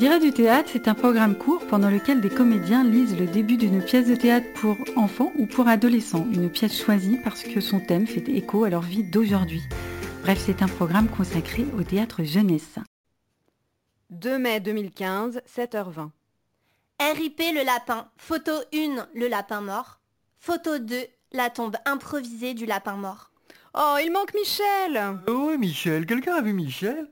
Dirait du théâtre, c'est un programme court pendant lequel des comédiens lisent le début d'une pièce de théâtre pour enfants ou pour adolescents, une pièce choisie parce que son thème fait écho à leur vie d'aujourd'hui. Bref, c'est un programme consacré au théâtre jeunesse. 2 mai 2015, 7h20. RIP le lapin. Photo 1, le lapin mort. Photo 2, la tombe improvisée du lapin mort. Oh, il manque Michel Oui, Michel, quelqu'un a vu Michel?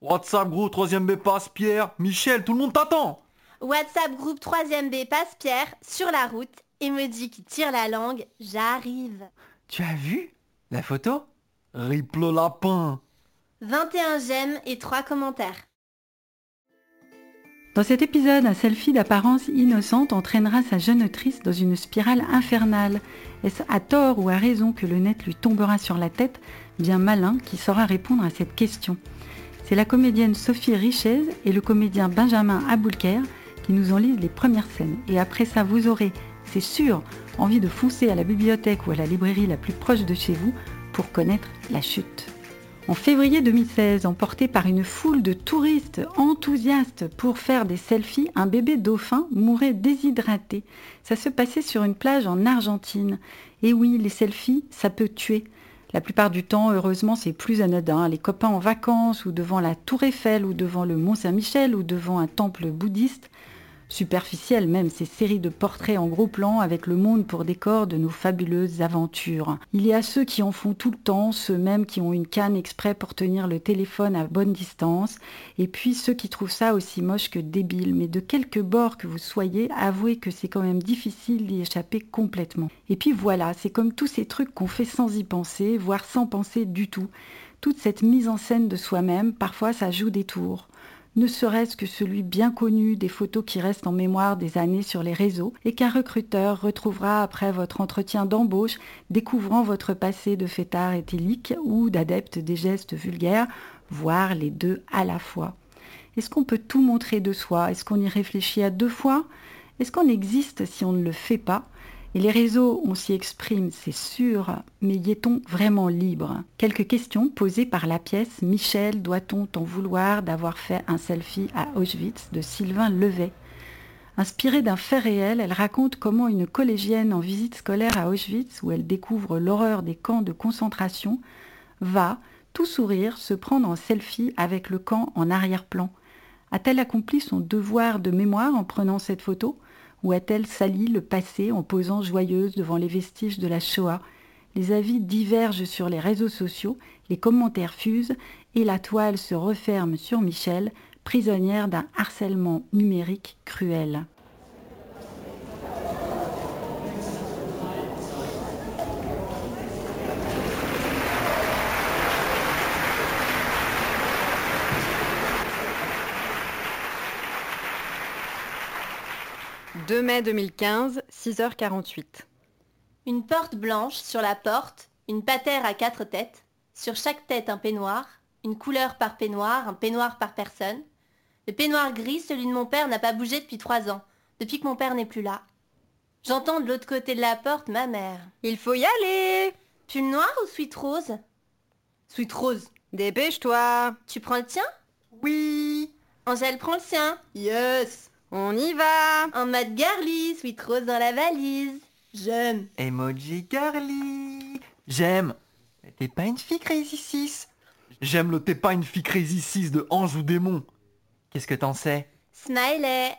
WhatsApp groupe 3ème B passe Pierre, Michel, tout le monde t'attend WhatsApp groupe 3ème B passe Pierre, sur la route, et me dit qui tire la langue, j'arrive. Tu as vu la photo? Rip le lapin 21 j'aime et 3 commentaires. Dans cet épisode, un selfie d'apparence innocente entraînera sa jeune autrice dans une spirale infernale. Est-ce à tort ou à raison que le net lui tombera sur la tête? Bien malin qui saura répondre à cette question. C'est la comédienne Sophie Richez et le comédien Benjamin Aboulker qui nous en lisent les premières scènes. Et après ça, vous aurez, c'est sûr, envie de foncer à la bibliothèque ou à la librairie la plus proche de chez vous pour connaître la chute. En février 2016, emporté par une foule de touristes enthousiastes pour faire des selfies, un bébé dauphin mourait déshydraté. Ça se passait sur une plage en Argentine. Et oui, les selfies, ça peut tuer. La plupart du temps, heureusement, c'est plus anodin. Les copains en vacances, ou devant la tour Eiffel, ou devant le Mont Saint-Michel, ou devant un temple bouddhiste. Superficielles même, ces séries de portraits en gros plan avec le monde pour décor de nos fabuleuses aventures. Il y a ceux qui en font tout le temps, ceux même qui ont une canne exprès pour tenir le téléphone à bonne distance, et puis ceux qui trouvent ça aussi moche que débile. Mais de quelque bord que vous soyez, avouez que c'est quand même difficile d'y échapper complètement. Et puis voilà, c'est comme tous ces trucs qu'on fait sans y penser, voire sans penser du tout. Toute cette mise en scène de soi-même, parfois ça joue des tours ne serait-ce que celui bien connu des photos qui restent en mémoire des années sur les réseaux et qu'un recruteur retrouvera après votre entretien d'embauche, découvrant votre passé de fêtard éthylique ou d'adepte des gestes vulgaires, voire les deux à la fois. Est-ce qu'on peut tout montrer de soi? Est-ce qu'on y réfléchit à deux fois? Est-ce qu'on existe si on ne le fait pas? Et les réseaux, on s'y exprime, c'est sûr, mais y est-on vraiment libre? Quelques questions posées par la pièce. Michel, doit-on t'en vouloir d'avoir fait un selfie à Auschwitz de Sylvain Levet? Inspirée d'un fait réel, elle raconte comment une collégienne en visite scolaire à Auschwitz, où elle découvre l'horreur des camps de concentration, va, tout sourire, se prendre en selfie avec le camp en arrière-plan. A-t-elle accompli son devoir de mémoire en prenant cette photo? Ou a-t-elle sali le passé en posant joyeuse devant les vestiges de la Shoah? Les avis divergent sur les réseaux sociaux, les commentaires fusent et la toile se referme sur Michel, prisonnière d'un harcèlement numérique cruel. 2 mai 2015, 6h48. Une porte blanche sur la porte, une patère à quatre têtes, sur chaque tête un peignoir, une couleur par peignoir, un peignoir par personne. Le peignoir gris, celui de mon père, n'a pas bougé depuis trois ans, depuis que mon père n'est plus là. J'entends de l'autre côté de la porte ma mère. Il faut y aller Pull noir ou sweet rose? Sweet rose. Dépêche-toi. Tu prends le tien? Oui. Angèle prend le sien. Yes. On y va En mode girly, sweet rose dans la valise. J'aime. Emoji girly J'aime T'es pas une fille Crazy 6 J'aime le T'es pas une fille Crazy 6 de Ange ou Démon. Qu'est-ce que t'en sais? Smiley.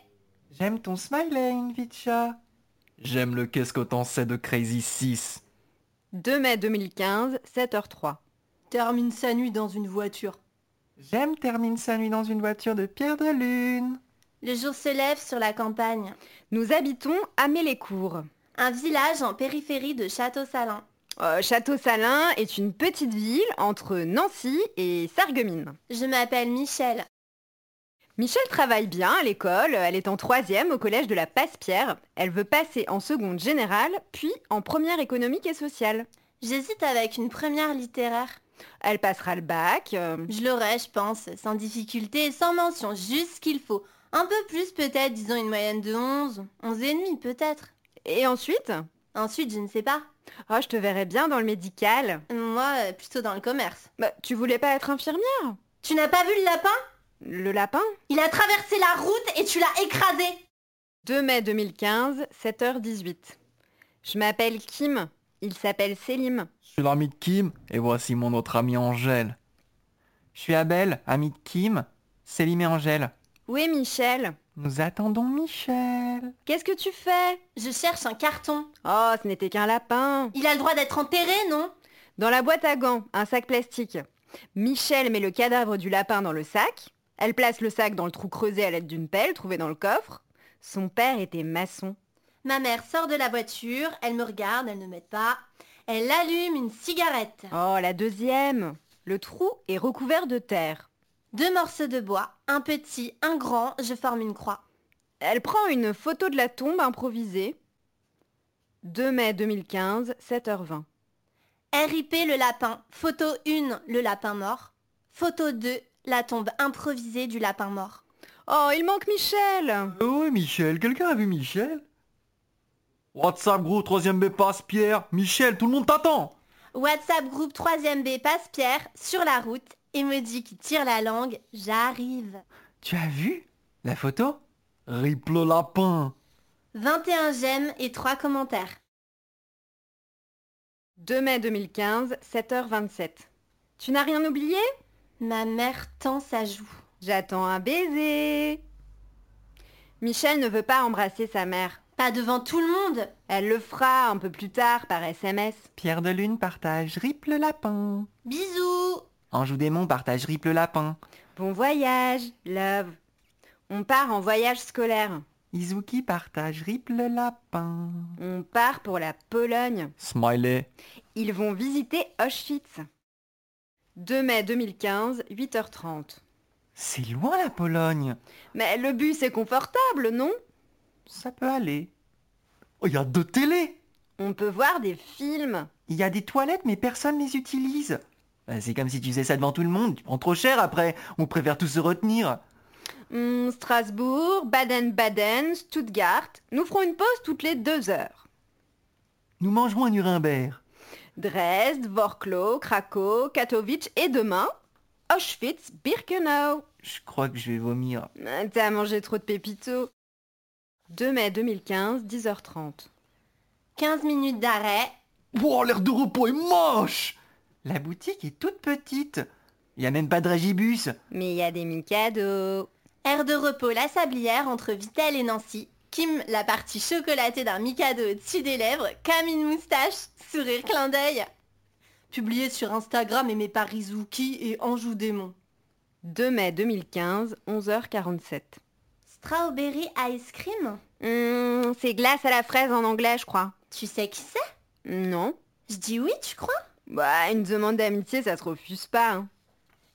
J'aime ton smiley, Invitcha. J'aime le Qu'est-ce que t'en sais de Crazy 6. 2 mai 2015, 7h03. Termine sa nuit dans une voiture. J'aime termine sa nuit dans une voiture de Pierre de Lune. Le jour se lève sur la campagne. Nous habitons à Mélécourt. Un village en périphérie de Château-Salin. Euh, Château-Salin est une petite ville entre Nancy et Sarreguemines. Je m'appelle Michel. Michel travaille bien à l'école, elle est en troisième au collège de la Passe-Pierre. Elle veut passer en seconde générale, puis en première économique et sociale. J'hésite avec une première littéraire. Elle passera le bac. euh, Je l'aurai, je pense, sans difficulté et sans mention, juste ce qu'il faut. Un peu plus peut-être, disons une moyenne de 11, 11 et demi peut-être. Et ensuite? Ensuite, je ne sais pas. Oh, je te verrais bien dans le médical. Moi, euh, plutôt dans le commerce. Bah, tu voulais pas être infirmière? Tu n'as pas vu le lapin? Le lapin? Il a traversé la route et tu l'as écrasé 2 mai 2015, 7h18. Je m'appelle Kim, il s'appelle Selim. Je suis l'ami de Kim, et voici mon autre ami Angèle. Je suis Abel, ami de Kim, Célim et Angèle. Où est Michel Nous attendons Michel. Qu'est-ce que tu fais? Je cherche un carton. Oh, ce n'était qu'un lapin. Il a le droit d'être enterré, non? Dans la boîte à gants, un sac plastique. Michel met le cadavre du lapin dans le sac. Elle place le sac dans le trou creusé à l'aide d'une pelle trouvée dans le coffre. Son père était maçon. Ma mère sort de la voiture, elle me regarde, elle ne m'aide pas. Elle allume une cigarette. Oh, la deuxième Le trou est recouvert de terre. Deux morceaux de bois, un petit, un grand, je forme une croix. Elle prend une photo de la tombe improvisée. 2 mai 2015, 7h20. RIP le lapin. Photo 1, le lapin mort. Photo 2, la tombe improvisée du lapin mort. Oh, il manque Michel Oh oui, Michel, quelqu'un a vu Michel? WhatsApp gros, troisième B passe Pierre. Michel, tout le monde t'attend WhatsApp groupe 3ème B passe Pierre sur la route et me dit qui tire la langue, j'arrive. Tu as vu la photo? Rip le lapin 21 j'aime et 3 commentaires. 2 mai 2015, 7h27. Tu n'as rien oublié? Ma mère tend sa joue. J'attends un baiser. Michel ne veut pas embrasser sa mère. Pas devant tout le monde. Elle le fera un peu plus tard par SMS. Pierre de Lune partage Rip le lapin. Bisous. Anjou Démon partage Rip le lapin. Bon voyage, love. On part en voyage scolaire. Izuki partage Rip le lapin. On part pour la Pologne. Smiley. Ils vont visiter Auschwitz. 2 mai 2015, 8h30. C'est loin la Pologne. Mais le bus est confortable, non? Ça peut aller. Oh, il y a deux télés. On peut voir des films. Il y a des toilettes mais personne les utilise. Bah, c'est comme si tu faisais ça devant tout le monde. Tu prends trop cher après. On préfère tous se retenir. Hmm, Strasbourg, Baden-Baden, Stuttgart. Nous ferons une pause toutes les deux heures. Nous mangerons à Nuremberg. Dresde, Vorklo, Krakow, Katowice et demain, Auschwitz, Birkenau. Je crois que je vais vomir. Ah, T'as mangé trop de pépitos. 2 mai 2015, 10h30. 15 minutes d'arrêt. Wow, l'air de repos est moche La boutique est toute petite. Il y a même pas de régibus. Mais il y a des Mikado. Air de repos la sablière entre Vitel et Nancy. Kim, la partie chocolatée d'un Mikado au-dessus des lèvres, comme une moustache, sourire clin d'œil. Publié sur Instagram aimé par Rizuki et Anjou Démon. 2 mai 2015, 11h47. Strawberry ice cream? Hmm, c'est glace à la fraise en anglais, je crois. Tu sais qui c'est? Non Je dis oui, tu crois? Bah, une demande d'amitié, ça se refuse pas. hein.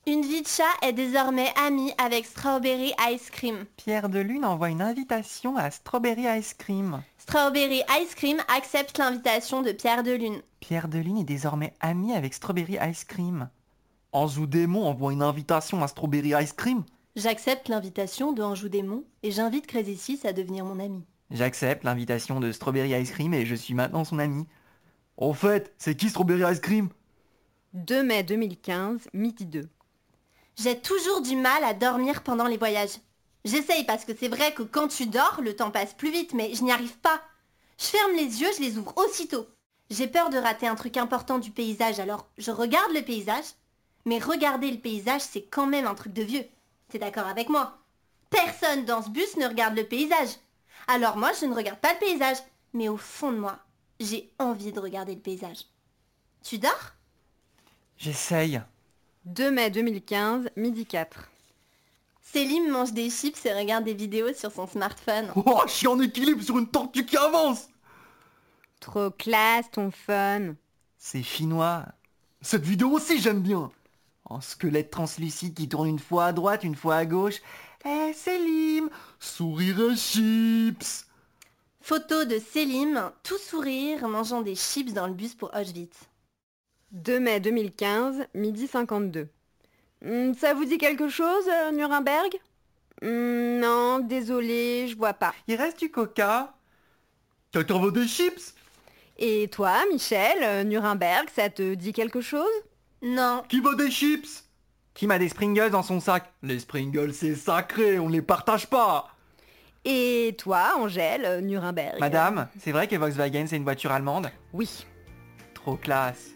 Une vie de chat est désormais amie avec Strawberry ice cream. Pierre de Lune envoie une invitation à Strawberry Ice Cream. Strawberry ice cream accepte l'invitation de Pierre de Lune. Pierre de Lune est désormais ami avec Strawberry Ice Cream. Anjou Démon envoie une invitation à Strawberry Ice Cream. J'accepte l'invitation de Anjou Démon et j'invite Crazy 6 à devenir mon ami. J'accepte l'invitation de Strawberry Ice Cream et je suis maintenant son ami. Au fait, c'est qui Strawberry Ice Cream? 2 mai 2015, midi 2. J'ai toujours du mal à dormir pendant les voyages. J'essaye parce que c'est vrai que quand tu dors, le temps passe plus vite, mais je n'y arrive pas. Je ferme les yeux, je les ouvre aussitôt. J'ai peur de rater un truc important du paysage, alors je regarde le paysage. Mais regarder le paysage, c'est quand même un truc de vieux. T'es d'accord avec moi? Personne dans ce bus ne regarde le paysage. Alors moi, je ne regarde pas le paysage. Mais au fond de moi, j'ai envie de regarder le paysage. Tu dors? J'essaye. 2 mai 2015, midi 4. Célim mange des chips et regarde des vidéos sur son smartphone. Oh, je suis en équilibre sur une tortue qui avance Trop classe ton fun. C'est chinois. Cette vidéo aussi j'aime bien. En squelette translucide qui tourne une fois à droite, une fois à gauche. Eh, Célim Sourire et chips Photo de Célim, tout sourire, mangeant des chips dans le bus pour Auschwitz. 2 mai 2015, midi 52. Hmm, ça vous dit quelque chose, euh, Nuremberg? Hmm, Non, désolé, je vois pas. Il reste du coca. Quelqu'un veut des chips? Et toi, Michel, euh, Nuremberg, ça te dit quelque chose? Non, Qui veut des chips? Qui m'a des Springles dans son sac? Les Springles, c'est sacré, on les partage pas Et toi, Angèle, Nuremberg Madame, c'est vrai que Volkswagen, c'est une voiture allemande? Oui. Trop classe.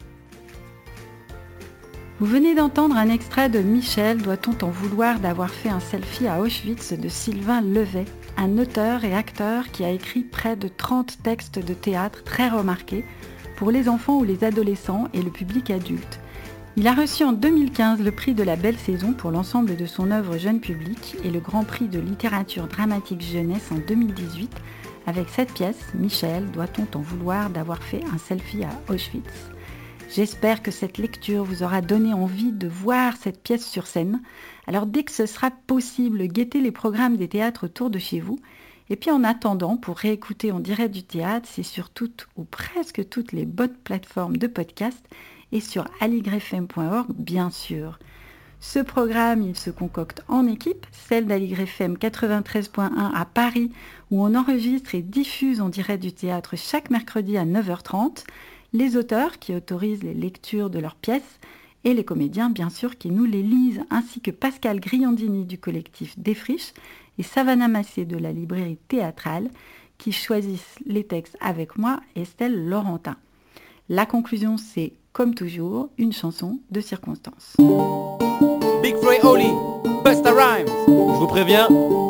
Vous venez d'entendre un extrait de Michel, doit-on t'en vouloir d'avoir fait un selfie à Auschwitz de Sylvain Levet, un auteur et acteur qui a écrit près de 30 textes de théâtre très remarqués pour les enfants ou les adolescents et le public adulte. Il a reçu en 2015 le prix de la Belle Saison pour l'ensemble de son œuvre jeune public et le Grand Prix de littérature dramatique jeunesse en 2018 avec cette pièce, Michel, doit-on t'en vouloir d'avoir fait un selfie à Auschwitz? J'espère que cette lecture vous aura donné envie de voir cette pièce sur scène. Alors dès que ce sera possible, guettez les programmes des théâtres autour de chez vous. Et puis en attendant, pour réécouter en direct du théâtre, c'est sur toutes ou presque toutes les bonnes plateformes de podcast et sur aligrefm.org bien sûr. Ce programme, il se concocte en équipe, celle d'Aligrefm 93.1 à Paris, où on enregistre et diffuse en direct du théâtre chaque mercredi à 9h30 les auteurs qui autorisent les lectures de leurs pièces et les comédiens bien sûr qui nous les lisent, ainsi que Pascal Griandini du collectif Défriche et Savannah Massé de la librairie théâtrale qui choisissent les textes avec moi, Estelle Laurentin. La conclusion c'est, comme toujours, une chanson de circonstance. Je vous préviens,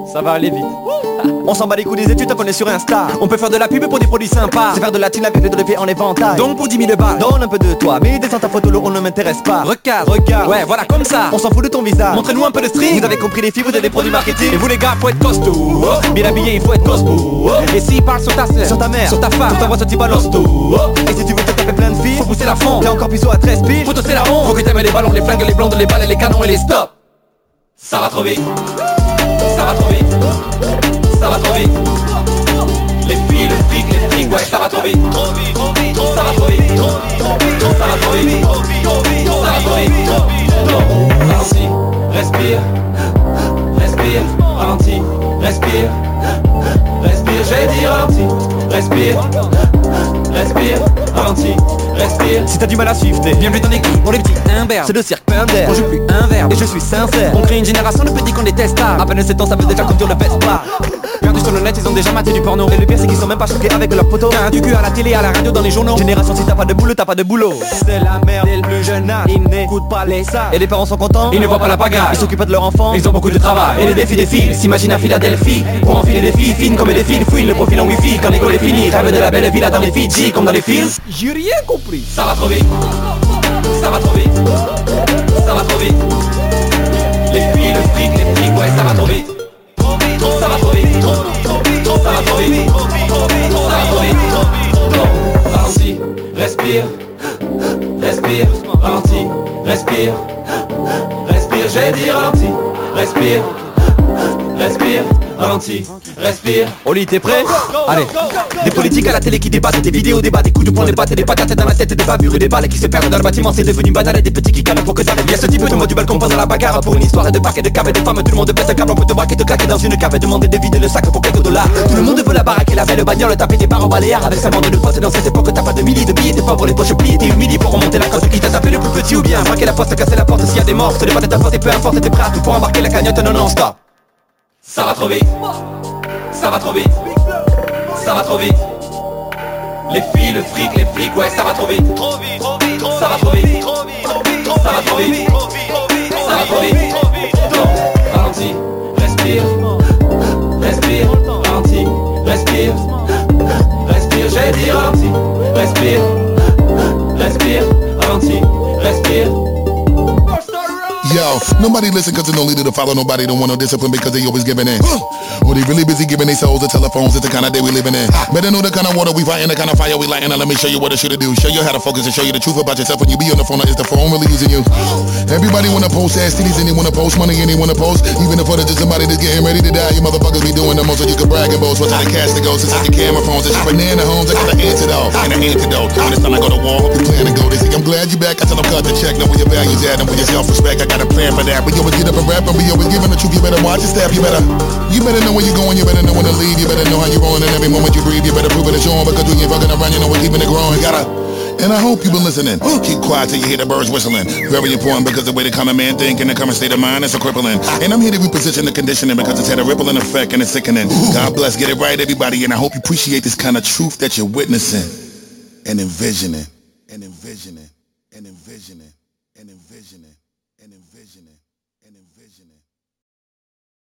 ça va aller vite. On s'en bat les coups des études est sur Insta On peut faire de la pub pour des produits sympas. C'est faire de la thune avec de pieds en éventail Donc pour 10 000 balles, Donne un peu de toi, mais descends ta photo, l'eau, on ne m'intéresse pas regarde, Regarde. Ouais, voilà comme ça. On s'en fout de ton visage Montrez-nous un peu de string. Vous avez compris les filles, vous êtes des produits marketing Et vous les gars, faut être costaud. Oh. Bien habillé, il faut être costaud. Oh. Et s'il parle sur ta sœur, Sur ta mère, sur ta femme, t'envoies ce type à l'hosto. Et si tu veux te taper plein de filles, faut pousser la fond. t'es encore plus à 13 piges Faut tosser la honte. Faut que t'aimes les ballons, les flingues, les blondes, les balles, les canons et les stops. Ça va trop vite. Ça va trop vite. Ça va trop vite. Les filles, le fric, les frics, ouais, ça va trop vite. Ça va trop vite. Ça va trop vite. Ça va trop vite. Non, ralentis, respire. Respire, ralentis, respire. Respire, j'ai dit ralentis. Respire. Respire, ralentis, respire. Si t'as du mal à suivre, t'es Bienvenue dans l'équipe pour les petits imberbes. C'est le cirque Pinder On joue plus un verbe Et je suis sincère On crée une génération de petits qu'on déteste À peine 7 ans, ça veut déjà conduire le best pas Perdu sur le net, ils ont déjà maté du porno. Et le pire c'est qu'ils sont même pas choqués avec leurs potos T'as un du cul à la télé, à la radio, dans les journaux. Génération si t'as pas de boulot, t'as pas de boulot. C'est la merde, dès le plus jeune âge. Ils n'écoutent pas les sages. Et les parents sont contents. Ils ne voient pas la pagaille. Ils s'occupent de leur enfant. Ils ont beaucoup de travail. Et les défis défilent, s'imagine à Philadelphie. Pour enfiler des filles fines comme des fils Fouille le profil en wifi quand l'école est finie. Rêve de la belle villa dans les Fidji comme dans les films. J'ai rien compris. Ça va trop vite. Ça va trop vite. Ça va trop vite. Les filles, le fric, les frics, ouais ça va trop vite Respire Respire, respire Respire, j'ai dit ralentis Respire Respire, ralentis, respire. Oli t'es prêt? Allez, des politiques à la télé qui débattent, des vidéos débat, des coups de poing, des pattes, des patates dans la tête, des bavures et des balles qui se perdent dans le bâtiment, c'est devenu banal et des petits qui calment pour que ça Il y a ce type de mot du balcon pendant la bagarre pour une histoire de paquets de caves et de femmes, tout le monde pète un câble, on peut te braquer, te claquer dans une cave et demander de vider le sac pour quelques dollars. Tout le monde veut la baraque et la belle bagnole, taper des barres en baléares avec sa bande de potes. Dans cette époque, t'as pas de milliers de billets, t'es pour les poches pliées, t'es humilié pour remonter la côte qui t'a tapé le plus petit ou bien? Braquer la poste, casser la porte s'il y a des morts, ce n'est pas de ta faute et peu importe, t'es prêt à tout pour embarquer la cagnotte, non non stop. Ça va trop vite. Ça va trop vite. Ça va trop vite. Les filles, le fric, les flics, ouais, ça va trop vite. Ça va trop vite. Ça va trop vite. Ça va trop vite. Non, ralentis, respire. Respire, ralentis, respire. Respire, j'ai dit ralentis. Respire. Respire, ralentis, respire. Yo, nobody listen cause there's no leader to follow. Nobody don't want no discipline because they always giving in. or they really busy giving their souls to telephones. It's the kind of day we living in. Better know the kind of water we fighting, the kind of fire we lighting. Now let me show you what I should do. Show you how to focus and show you the truth about yourself when you be on the phone. Or is the phone really using you? Everybody wanna post ass titties and they wanna post money and they wanna post. Even if it's just somebody that's getting ready to die, you motherfuckers be doing the most so you can brag and boast. What's how the cash that goes? It's like the camera phones. It's banana homes. I got the antidote and an antidote. When it's time to go to war, you plan to go. They say I'm glad you back. I tell them cut the check. Know where your values at and where your self-respect. I got a plan for that. We always get up and rap and we always giving the truth. You better watch your step. You better, you better know where you're going. You better know when to leave. You better know how you're rolling. And every moment you breathe, you better prove it and show 'em because we ain't fucking around. You know we're keeping it growing. Gotta. And I hope you've been listening. Keep quiet till you hear the birds whistling. Very important because the way the common man think and the common state of mind is so crippling. And I'm here to reposition the conditioning because it's had a rippling effect and it's sickening. God bless, get it right, everybody. And I hope you appreciate this kind of truth that you're witnessing and envisioning and envisioning and envisioning.